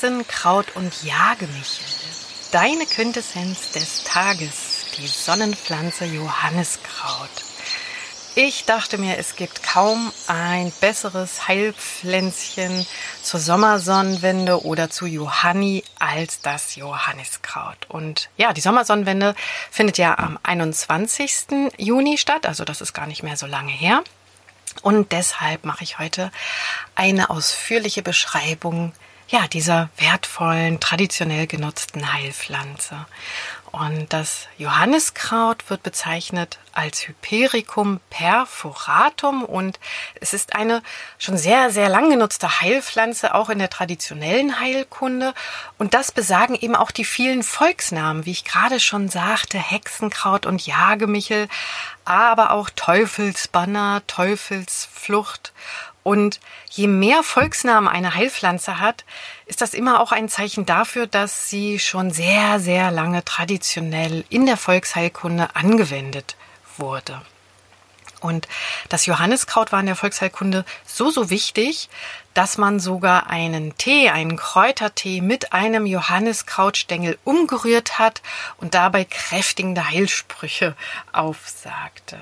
Hexenkraut und Jagemichel. Deine Quintessenz des Tages, die Sonnenpflanze Johanniskraut. Ich dachte mir, es gibt kaum ein besseres Heilpflänzchen zur Sommersonnenwende oder zu Johanni als das Johanniskraut. Und ja, die Sommersonnenwende findet ja am 21. Juni statt, also das ist gar nicht mehr so lange her. Und deshalb mache ich heute eine ausführliche Beschreibung ja, dieser wertvollen, traditionell genutzten Heilpflanze. Und das Johanniskraut wird bezeichnet als Hypericum perforatum und es ist eine schon sehr, sehr lang genutzte Heilpflanze, auch in der traditionellen Heilkunde. Und das besagen eben auch die vielen Volksnamen, wie ich gerade schon sagte, Hexenkraut und Jagemichel, aber auch Teufelsbanner, Teufelsflucht und je mehr Volksnamen eine Heilpflanze hat, ist das immer auch ein Zeichen dafür, dass sie schon sehr, sehr lange traditionell in der Volksheilkunde angewendet wurde. Und das Johanniskraut war in der Volksheilkunde so, so wichtig, dass man sogar einen Tee, einen Kräutertee mit einem Johanniskrautstängel umgerührt hat und dabei kräftigende Heilsprüche aufsagte.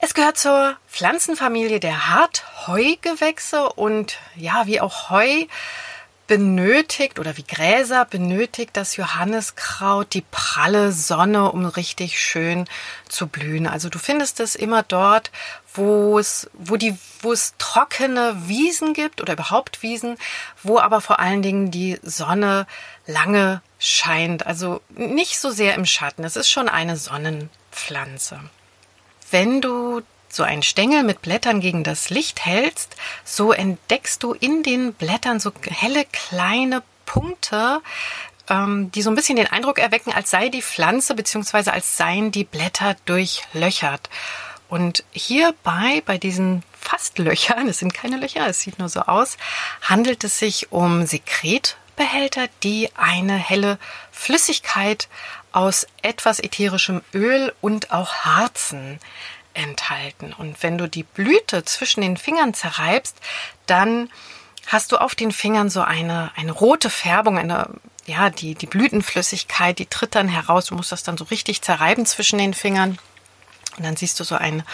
Es gehört zur Pflanzenfamilie der Hartheugewächse und ja, wie auch Heu benötigt oder wie Gräser benötigt das Johanniskraut die pralle Sonne, um richtig schön zu blühen. Also du findest es immer dort, wo es, wo die, wo es trockene Wiesen gibt oder überhaupt Wiesen, wo aber vor allen Dingen die Sonne lange scheint. Also nicht so sehr im Schatten. Es ist schon eine Sonnenpflanze wenn du so einen Stängel mit Blättern gegen das Licht hältst, so entdeckst du in den Blättern so helle kleine Punkte, ähm, die so ein bisschen den Eindruck erwecken, als sei die Pflanze bzw. als seien die Blätter durchlöchert. Und hierbei, bei diesen fast Löchern, es sind keine Löcher, es sieht nur so aus, handelt es sich um Sekretbehälter, die eine helle Flüssigkeit aus etwas ätherischem Öl und auch Harzen enthalten. Und wenn du die Blüte zwischen den Fingern zerreibst, dann hast du auf den Fingern so eine, eine rote Färbung, eine, ja, die, die Blütenflüssigkeit, die tritt dann heraus. Du musst das dann so richtig zerreiben zwischen den Fingern. Und dann siehst du so eine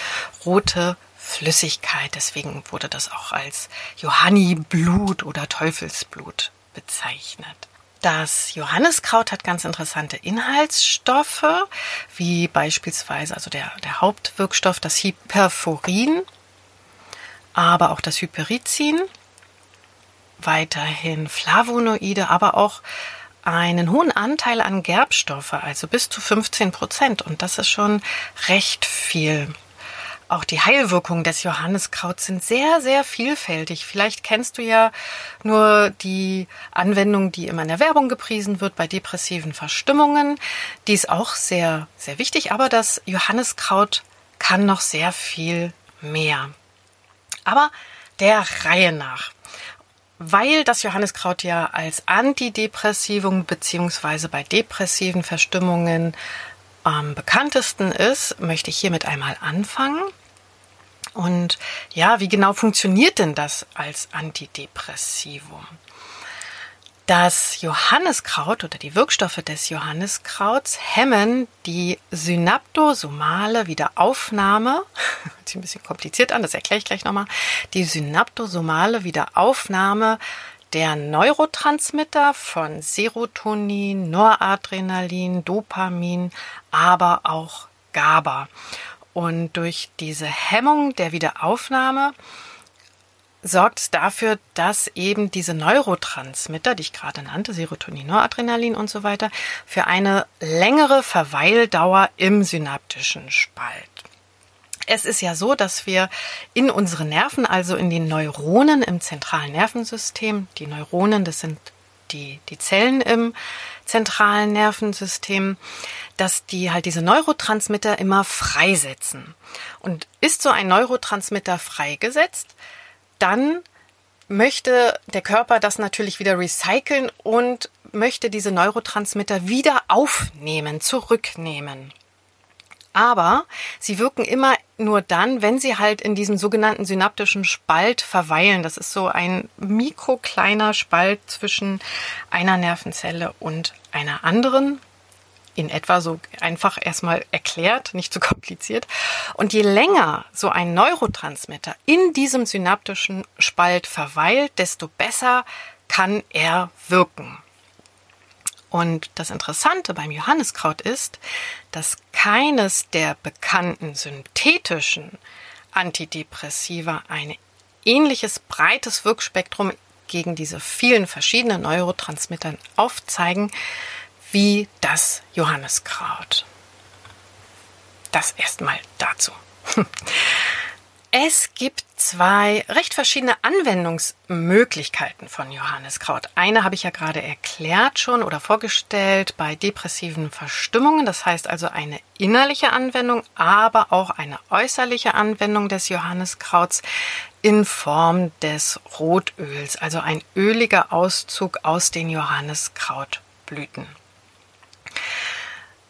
rote Flüssigkeit. Deswegen wurde das auch als Johanniblut oder Teufelsblut bezeichnet. Das Johanniskraut hat ganz interessante Inhaltsstoffe, wie beispielsweise also der, der Hauptwirkstoff, das Hyperforin, aber auch das Hyperizin, weiterhin Flavonoide, aber auch einen hohen Anteil an Gerbstoffe, also bis zu 15 Prozent. Und das ist schon recht viel. Auch die Heilwirkungen des Johanniskrauts sind sehr, sehr vielfältig. Vielleicht kennst du ja nur die Anwendung, die immer in der Werbung gepriesen wird bei depressiven Verstimmungen. Die ist auch sehr, sehr wichtig, aber das Johanniskraut kann noch sehr viel mehr. Aber der Reihe nach. Weil das Johanniskraut ja als Antidepressivum beziehungsweise bei depressiven Verstimmungen am bekanntesten ist, möchte ich hiermit einmal anfangen. Und ja, wie genau funktioniert denn das als Antidepressivum? Das Johanniskraut oder die Wirkstoffe des Johanniskrauts hemmen die synaptosomale Wiederaufnahme. Hört sich ein bisschen kompliziert an, das erkläre ich gleich nochmal. Die synaptosomale Wiederaufnahme der Neurotransmitter von Serotonin, Noradrenalin, Dopamin, aber auch GABA. Und durch diese Hemmung der Wiederaufnahme sorgt es dafür, dass eben diese Neurotransmitter, die ich gerade nannte, Serotonin, Noradrenalin und so weiter, für eine längere Verweildauer im synaptischen Spalt. Es ist ja so, dass wir in unseren Nerven, also in den Neuronen im zentralen Nervensystem, die Neuronen, das sind die, die Zellen im zentralen Nervensystem, dass die halt diese Neurotransmitter immer freisetzen. Und ist so ein Neurotransmitter freigesetzt, dann möchte der Körper das natürlich wieder recyceln und möchte diese Neurotransmitter wieder aufnehmen, zurücknehmen. Aber sie wirken immer nur dann, wenn sie halt in diesem sogenannten synaptischen Spalt verweilen. Das ist so ein mikrokleiner Spalt zwischen einer Nervenzelle und einer anderen. In etwa so einfach erstmal erklärt, nicht zu so kompliziert. Und je länger so ein Neurotransmitter in diesem synaptischen Spalt verweilt, desto besser kann er wirken. Und das Interessante beim Johanniskraut ist, dass keines der bekannten synthetischen Antidepressiva ein ähnliches breites Wirkspektrum gegen diese vielen verschiedenen Neurotransmittern aufzeigen wie das Johanniskraut. Das erstmal dazu. Es gibt zwei recht verschiedene Anwendungsmöglichkeiten von Johanniskraut. Eine habe ich ja gerade erklärt schon oder vorgestellt bei depressiven Verstimmungen. Das heißt also eine innerliche Anwendung, aber auch eine äußerliche Anwendung des Johanniskrauts in Form des Rotöls, also ein öliger Auszug aus den Johanniskrautblüten.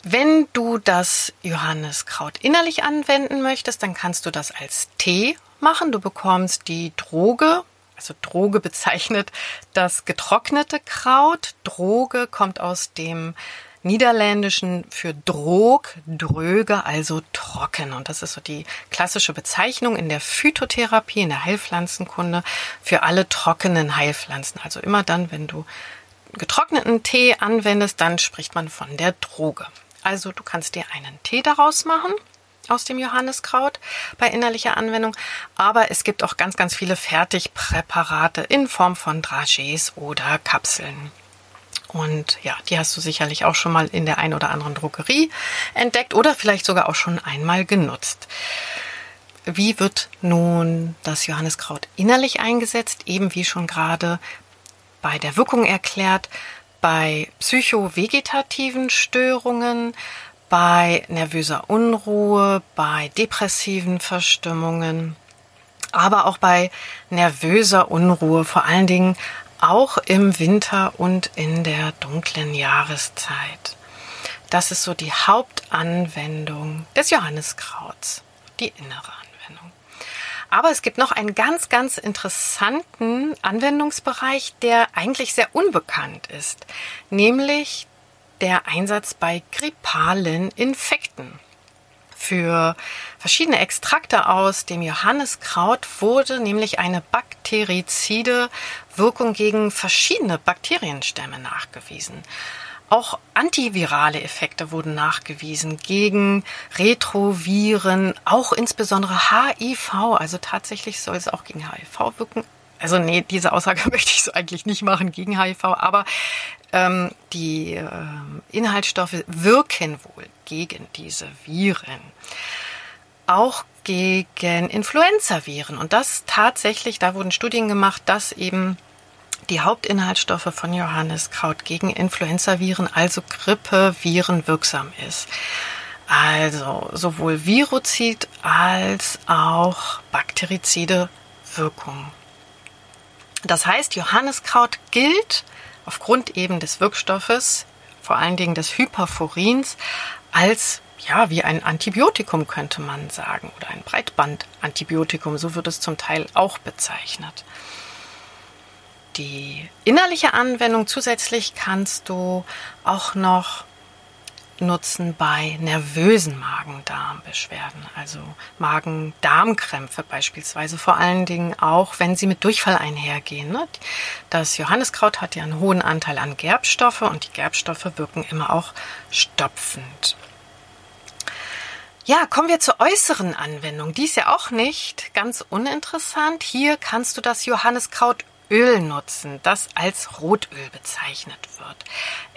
Wenn du das Johanniskraut innerlich anwenden möchtest, dann kannst du das als Tee machen. Du bekommst die Droge, also Droge bezeichnet das getrocknete Kraut. Droge kommt aus dem Niederländischen für Drog, dröge, also trocken. Und das ist so die klassische Bezeichnung in der Phytotherapie, in der Heilpflanzenkunde für alle trockenen Heilpflanzen. Also immer dann, wenn du getrockneten Tee anwendest, dann spricht man von der Droge. Also du kannst dir einen Tee daraus machen aus dem Johanniskraut bei innerlicher Anwendung, aber es gibt auch ganz, ganz viele Fertigpräparate in Form von Dragees oder Kapseln. Und ja, die hast du sicherlich auch schon mal in der ein oder anderen Drogerie entdeckt oder vielleicht sogar auch schon einmal genutzt. Wie wird nun das Johanniskraut innerlich eingesetzt? Eben wie schon gerade bei der Wirkung erklärt, bei psychovegetativen Störungen, bei nervöser Unruhe, bei depressiven Verstimmungen, aber auch bei nervöser Unruhe, vor allen Dingen auch im Winter und in der dunklen Jahreszeit. Das ist so die Hauptanwendung des Johanniskrauts, die innere aber es gibt noch einen ganz, ganz interessanten Anwendungsbereich, der eigentlich sehr unbekannt ist, nämlich der Einsatz bei grippalen Infekten. Für verschiedene Extrakte aus dem Johanniskraut wurde nämlich eine bakterizide Wirkung gegen verschiedene Bakterienstämme nachgewiesen. Auch antivirale Effekte wurden nachgewiesen gegen Retroviren, auch insbesondere HIV. Also tatsächlich soll es auch gegen HIV wirken. Also nee, diese Aussage möchte ich so eigentlich nicht machen gegen HIV, aber ähm, die äh, Inhaltsstoffe wirken wohl gegen diese Viren. Auch gegen Influenza-Viren. Und das tatsächlich, da wurden Studien gemacht, dass eben die Hauptinhaltsstoffe von Johanniskraut gegen Influenzaviren, also Grippeviren, wirksam ist. Also sowohl Virozid als auch bakterizide Wirkung. Das heißt, Johanniskraut gilt aufgrund eben des Wirkstoffes, vor allen Dingen des Hyperforins, als ja, wie ein Antibiotikum könnte man sagen oder ein Breitbandantibiotikum, so wird es zum Teil auch bezeichnet die innerliche Anwendung zusätzlich kannst du auch noch nutzen bei nervösen Magen-Darm-Beschwerden, also Magen-Darm-Krämpfe beispielsweise, vor allen Dingen auch, wenn sie mit Durchfall einhergehen. Ne? Das Johanniskraut hat ja einen hohen Anteil an Gerbstoffe und die Gerbstoffe wirken immer auch stopfend. Ja, kommen wir zur äußeren Anwendung. Die ist ja auch nicht ganz uninteressant. Hier kannst du das Johanniskraut Öl nutzen, das als Rotöl bezeichnet wird.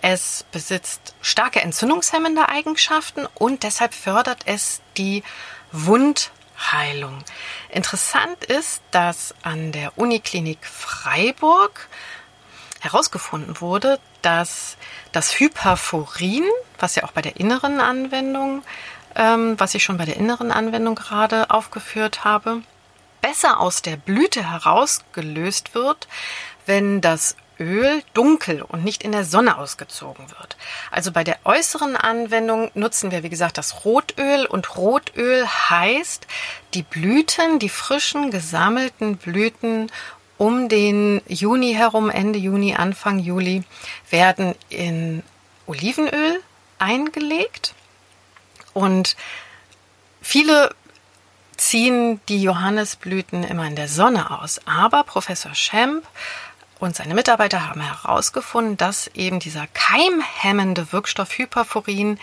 Es besitzt starke entzündungshemmende Eigenschaften und deshalb fördert es die Wundheilung. Interessant ist, dass an der Uniklinik Freiburg herausgefunden wurde, dass das Hyperforin, was ja auch bei der inneren Anwendung, ähm, was ich schon bei der inneren Anwendung gerade aufgeführt habe, besser aus der Blüte herausgelöst wird, wenn das Öl dunkel und nicht in der Sonne ausgezogen wird. Also bei der äußeren Anwendung nutzen wir, wie gesagt, das Rotöl und Rotöl heißt, die Blüten, die frischen gesammelten Blüten um den Juni herum, Ende Juni, Anfang Juli, werden in Olivenöl eingelegt und viele ziehen die Johannisblüten immer in der Sonne aus. Aber Professor Schemp und seine Mitarbeiter haben herausgefunden, dass eben dieser keimhemmende Wirkstoff Hyperforin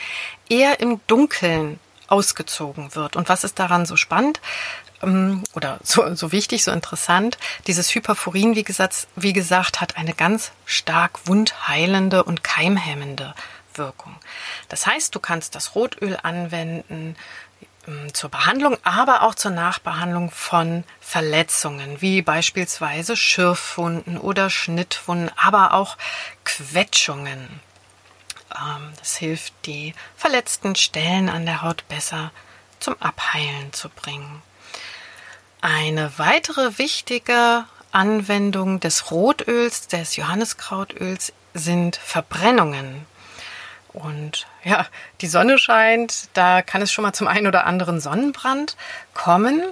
eher im Dunkeln ausgezogen wird. Und was ist daran so spannend ähm, oder so, so wichtig, so interessant? Dieses Hyperforin, wie gesagt, wie gesagt, hat eine ganz stark wundheilende und keimhemmende Wirkung. Das heißt, du kannst das Rotöl anwenden, zur Behandlung, aber auch zur Nachbehandlung von Verletzungen, wie beispielsweise Schürfwunden oder Schnittwunden, aber auch Quetschungen. Ähm, das hilft, die verletzten Stellen an der Haut besser zum Abheilen zu bringen. Eine weitere wichtige Anwendung des Rotöls, des Johanniskrautöls, sind Verbrennungen. Und ja, die Sonne scheint, da kann es schon mal zum einen oder anderen Sonnenbrand kommen.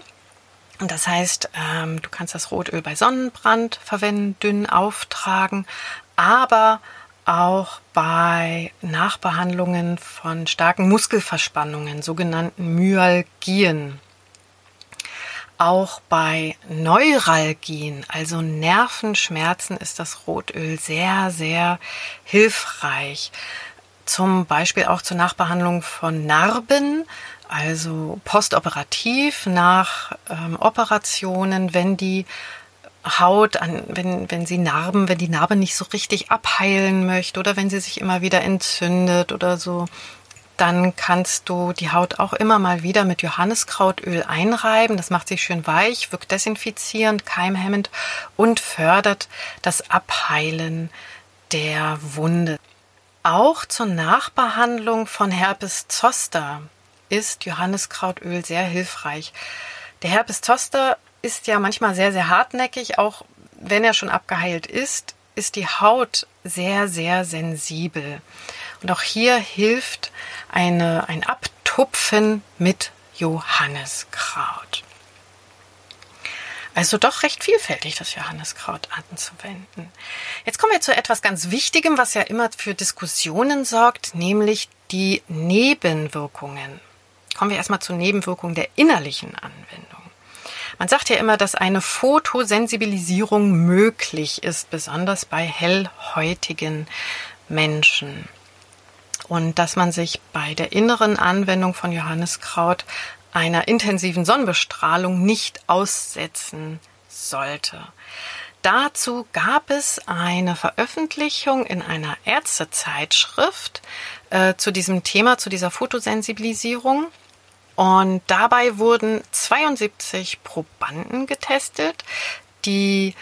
Und das heißt, ähm, du kannst das Rotöl bei Sonnenbrand verwenden, dünn auftragen, aber auch bei Nachbehandlungen von starken Muskelverspannungen, sogenannten Myalgien. Auch bei Neuralgien, also Nervenschmerzen, ist das Rotöl sehr, sehr hilfreich zum Beispiel auch zur Nachbehandlung von Narben, also postoperativ nach ähm, Operationen, wenn die Haut, an, wenn, wenn sie Narben, wenn die Narbe nicht so richtig abheilen möchte oder wenn sie sich immer wieder entzündet oder so, dann kannst du die Haut auch immer mal wieder mit Johanniskrautöl einreiben. Das macht sich schön weich, wirkt desinfizierend, keimhemmend und fördert das Abheilen der Wunde. Auch zur Nachbehandlung von Herpes zoster ist Johanniskrautöl sehr hilfreich. Der Herpes zoster ist ja manchmal sehr, sehr hartnäckig. Auch wenn er schon abgeheilt ist, ist die Haut sehr, sehr sensibel. Und auch hier hilft eine, ein Abtupfen mit Johanniskraut. Also doch recht vielfältig, das Johanniskraut anzuwenden. Jetzt kommen wir zu etwas ganz Wichtigem, was ja immer für Diskussionen sorgt, nämlich die Nebenwirkungen. Kommen wir erstmal zur Nebenwirkung der innerlichen Anwendung. Man sagt ja immer, dass eine Fotosensibilisierung möglich ist, besonders bei hellhäutigen Menschen. Und dass man sich bei der inneren Anwendung von Johanniskraut einer intensiven Sonnenbestrahlung nicht aussetzen sollte. Dazu gab es eine Veröffentlichung in einer Ärztezeitschrift äh, zu diesem Thema, zu dieser Fotosensibilisierung. Und dabei wurden 72 Probanden getestet, die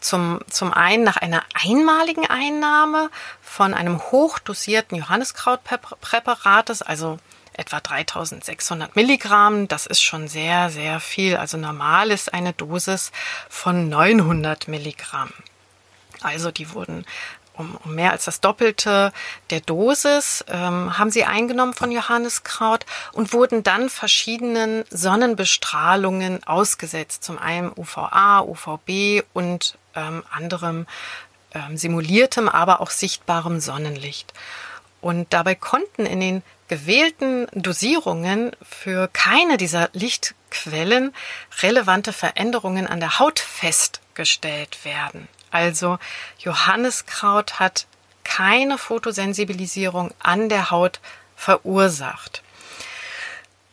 zum, zum einen nach einer einmaligen Einnahme von einem hochdosierten Johanniskrautpräparates, also etwa 3600 Milligramm. Das ist schon sehr, sehr viel. Also normal ist eine Dosis von 900 Milligramm. Also die wurden um, um mehr als das Doppelte der Dosis ähm, haben sie eingenommen von Johanniskraut und wurden dann verschiedenen Sonnenbestrahlungen ausgesetzt. Zum einen UVA, UVB und ähm, anderem ähm, simuliertem, aber auch sichtbarem Sonnenlicht. Und dabei konnten in den gewählten Dosierungen für keine dieser Lichtquellen relevante Veränderungen an der Haut festgestellt werden. Also Johanniskraut hat keine Fotosensibilisierung an der Haut verursacht.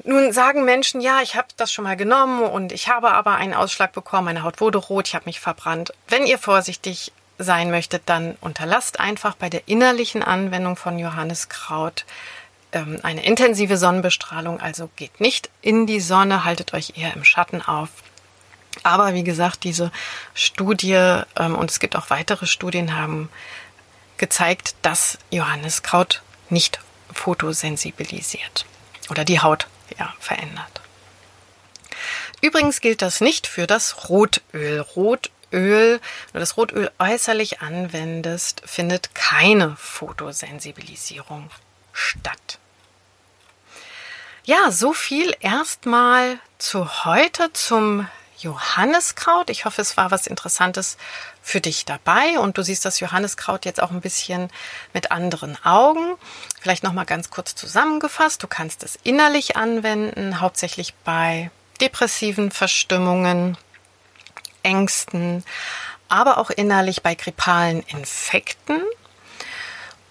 Nun sagen Menschen, ja, ich habe das schon mal genommen und ich habe aber einen Ausschlag bekommen, meine Haut wurde rot, ich habe mich verbrannt. Wenn ihr vorsichtig sein möchtet, dann unterlasst einfach bei der innerlichen Anwendung von Johanniskraut ähm, eine intensive Sonnenbestrahlung, also geht nicht in die Sonne, haltet euch eher im Schatten auf. Aber wie gesagt, diese Studie ähm, und es gibt auch weitere Studien haben gezeigt, dass Johanniskraut nicht fotosensibilisiert oder die Haut ja, verändert. Übrigens gilt das nicht für das Rotöl. Rotöl Rotöl, wenn du das Rotöl äußerlich anwendest, findet keine Fotosensibilisierung statt. Ja, so viel erstmal zu heute zum Johanniskraut. Ich hoffe, es war was Interessantes für dich dabei und du siehst das Johanniskraut jetzt auch ein bisschen mit anderen Augen. Vielleicht noch mal ganz kurz zusammengefasst. Du kannst es innerlich anwenden, hauptsächlich bei depressiven Verstimmungen, Ängsten, aber auch innerlich bei grippalen Infekten.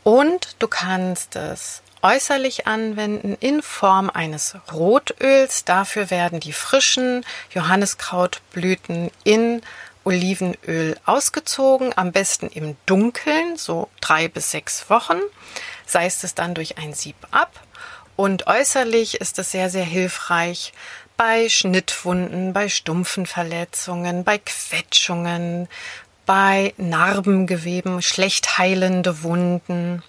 Und du kannst es äußerlich anwenden in Form eines Rotöls. Dafür werden die frischen Johanniskrautblüten in Olivenöl ausgezogen, am besten im Dunkeln, so drei bis sechs Wochen. Seist es dann durch ein Sieb ab. Und äußerlich ist es sehr, sehr hilfreich bei Schnittwunden, bei stumpfen Verletzungen, bei Quetschungen, bei Narbengeweben, schlecht heilende Wunden.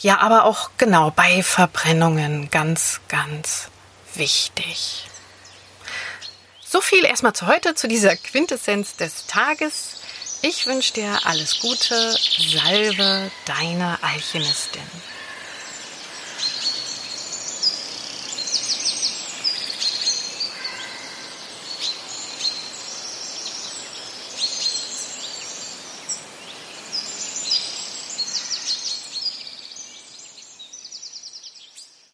Ja, aber auch genau bei Verbrennungen ganz, ganz wichtig. So viel erstmal zu heute, zu dieser Quintessenz des Tages. Ich wünsche dir alles Gute. Salve deine Alchemistin.